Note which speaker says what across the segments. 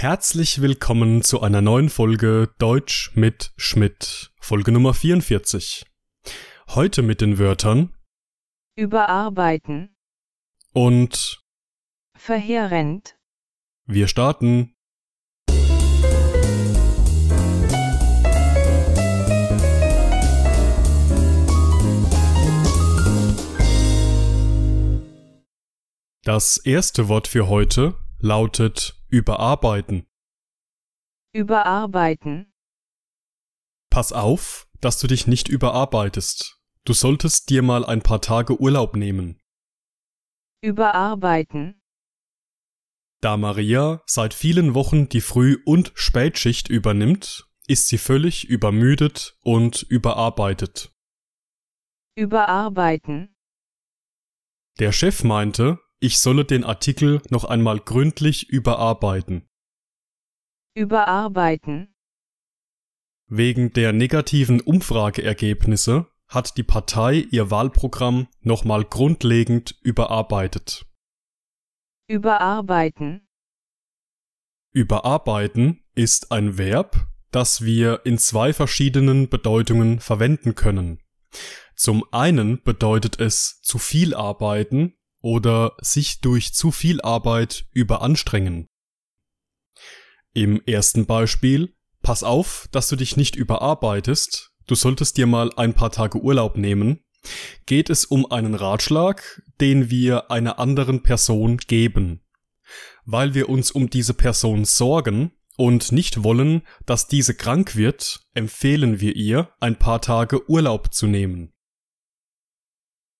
Speaker 1: Herzlich willkommen zu einer neuen Folge Deutsch mit Schmidt, Folge Nummer 44. Heute mit den Wörtern
Speaker 2: Überarbeiten.
Speaker 1: und
Speaker 2: Verheerend.
Speaker 1: wir starten. Das erste Wort für heute lautet überarbeiten.
Speaker 2: Überarbeiten.
Speaker 1: Pass auf, dass du dich nicht überarbeitest. Du solltest dir mal ein paar Tage Urlaub nehmen.
Speaker 2: Überarbeiten.
Speaker 1: Da Maria seit vielen Wochen die Früh- und Spätschicht übernimmt, ist sie völlig übermüdet und überarbeitet.
Speaker 2: Überarbeiten.
Speaker 1: Der Chef meinte, ich solle den Artikel noch einmal gründlich überarbeiten.
Speaker 2: Überarbeiten.
Speaker 1: Wegen der negativen Umfrageergebnisse hat die Partei ihr Wahlprogramm nochmal grundlegend überarbeitet.
Speaker 2: Überarbeiten.
Speaker 1: Überarbeiten ist ein Verb, das wir in zwei verschiedenen Bedeutungen verwenden können. Zum einen bedeutet es zu viel arbeiten oder sich durch zu viel Arbeit überanstrengen. Im ersten Beispiel, pass auf, dass du dich nicht überarbeitest, du solltest dir mal ein paar Tage Urlaub nehmen, geht es um einen Ratschlag, den wir einer anderen Person geben. Weil wir uns um diese Person sorgen und nicht wollen, dass diese krank wird, empfehlen wir ihr, ein paar Tage Urlaub zu nehmen.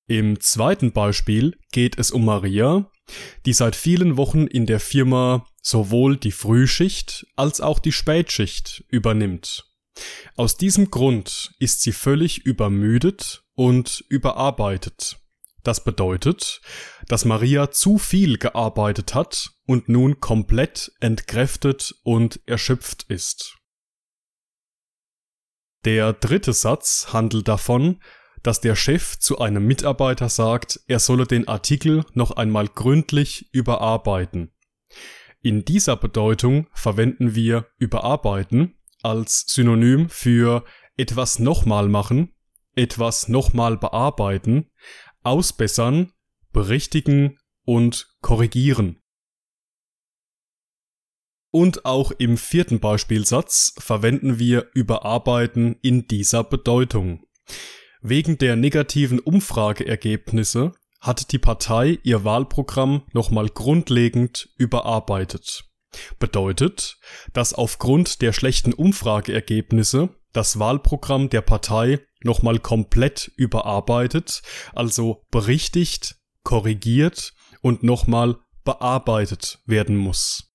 Speaker 1: Im zweiten Beispiel geht es um Maria, die seit vielen Wochen in der Firma sowohl die Frühschicht als auch die Spätschicht übernimmt. Aus diesem Grund ist sie völlig übermüdet und überarbeitet. Das bedeutet, dass Maria zu viel gearbeitet hat und nun komplett entkräftet und erschöpft ist. Der dritte Satz handelt davon, dass der Chef zu einem Mitarbeiter sagt, er solle den Artikel noch einmal gründlich überarbeiten. In dieser Bedeutung verwenden wir überarbeiten als Synonym für etwas nochmal machen, etwas nochmal bearbeiten, ausbessern, berichtigen und korrigieren. Und auch im vierten Beispielsatz verwenden wir überarbeiten in dieser Bedeutung. Wegen der negativen Umfrageergebnisse hat die Partei ihr Wahlprogramm nochmal grundlegend überarbeitet. Bedeutet, dass aufgrund der schlechten Umfrageergebnisse das Wahlprogramm der Partei nochmal komplett überarbeitet, also berichtigt, korrigiert und nochmal bearbeitet werden muss.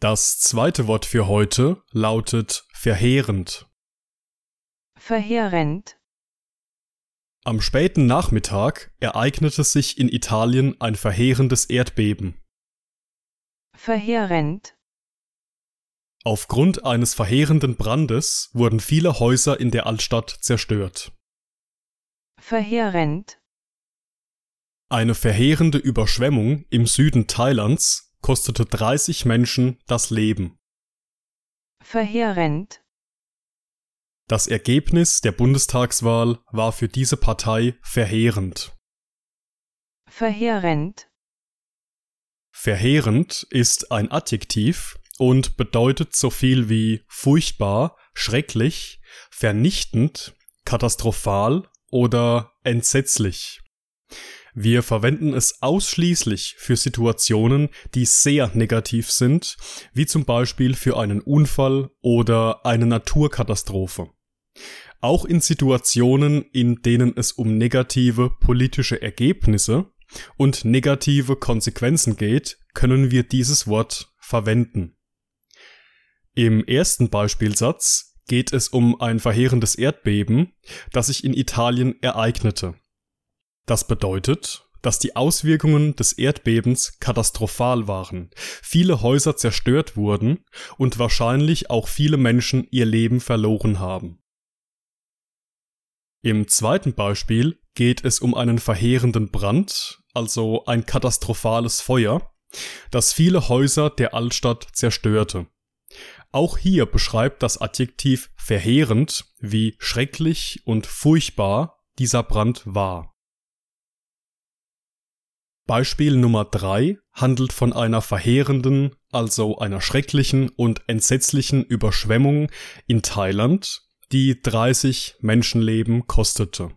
Speaker 1: Das zweite Wort für heute lautet verheerend.
Speaker 2: Verheerend.
Speaker 1: Am späten Nachmittag ereignete sich in Italien ein verheerendes Erdbeben.
Speaker 2: Verheerend.
Speaker 1: Aufgrund eines verheerenden Brandes wurden viele Häuser in der Altstadt zerstört.
Speaker 2: Verheerend.
Speaker 1: Eine verheerende Überschwemmung im Süden Thailands kostete 30 Menschen das Leben.
Speaker 2: Verheerend.
Speaker 1: Das Ergebnis der Bundestagswahl war für diese Partei verheerend.
Speaker 2: Verheerend.
Speaker 1: Verheerend ist ein Adjektiv und bedeutet so viel wie furchtbar, schrecklich, vernichtend, katastrophal oder entsetzlich. Wir verwenden es ausschließlich für Situationen, die sehr negativ sind, wie zum Beispiel für einen Unfall oder eine Naturkatastrophe. Auch in Situationen, in denen es um negative politische Ergebnisse und negative Konsequenzen geht, können wir dieses Wort verwenden. Im ersten Beispielsatz geht es um ein verheerendes Erdbeben, das sich in Italien ereignete. Das bedeutet, dass die Auswirkungen des Erdbebens katastrophal waren, viele Häuser zerstört wurden und wahrscheinlich auch viele Menschen ihr Leben verloren haben. Im zweiten Beispiel geht es um einen verheerenden Brand, also ein katastrophales Feuer, das viele Häuser der Altstadt zerstörte. Auch hier beschreibt das Adjektiv verheerend, wie schrecklich und furchtbar dieser Brand war. Beispiel Nummer drei handelt von einer verheerenden, also einer schrecklichen und entsetzlichen Überschwemmung in Thailand, die 30 Menschenleben kostete.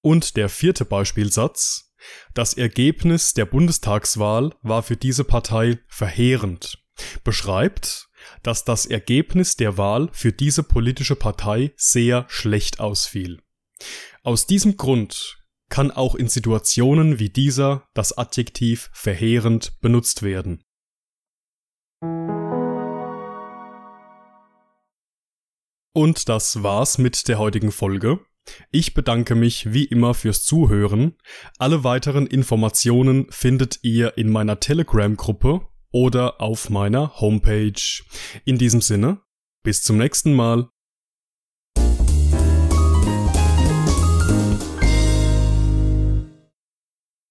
Speaker 1: Und der vierte Beispielsatz. Das Ergebnis der Bundestagswahl war für diese Partei verheerend. Beschreibt, dass das Ergebnis der Wahl für diese politische Partei sehr schlecht ausfiel. Aus diesem Grund kann auch in Situationen wie dieser das Adjektiv verheerend benutzt werden. Und das war's mit der heutigen Folge. Ich bedanke mich wie immer fürs Zuhören. Alle weiteren Informationen findet ihr in meiner Telegram-Gruppe oder auf meiner Homepage. In diesem Sinne, bis zum nächsten Mal.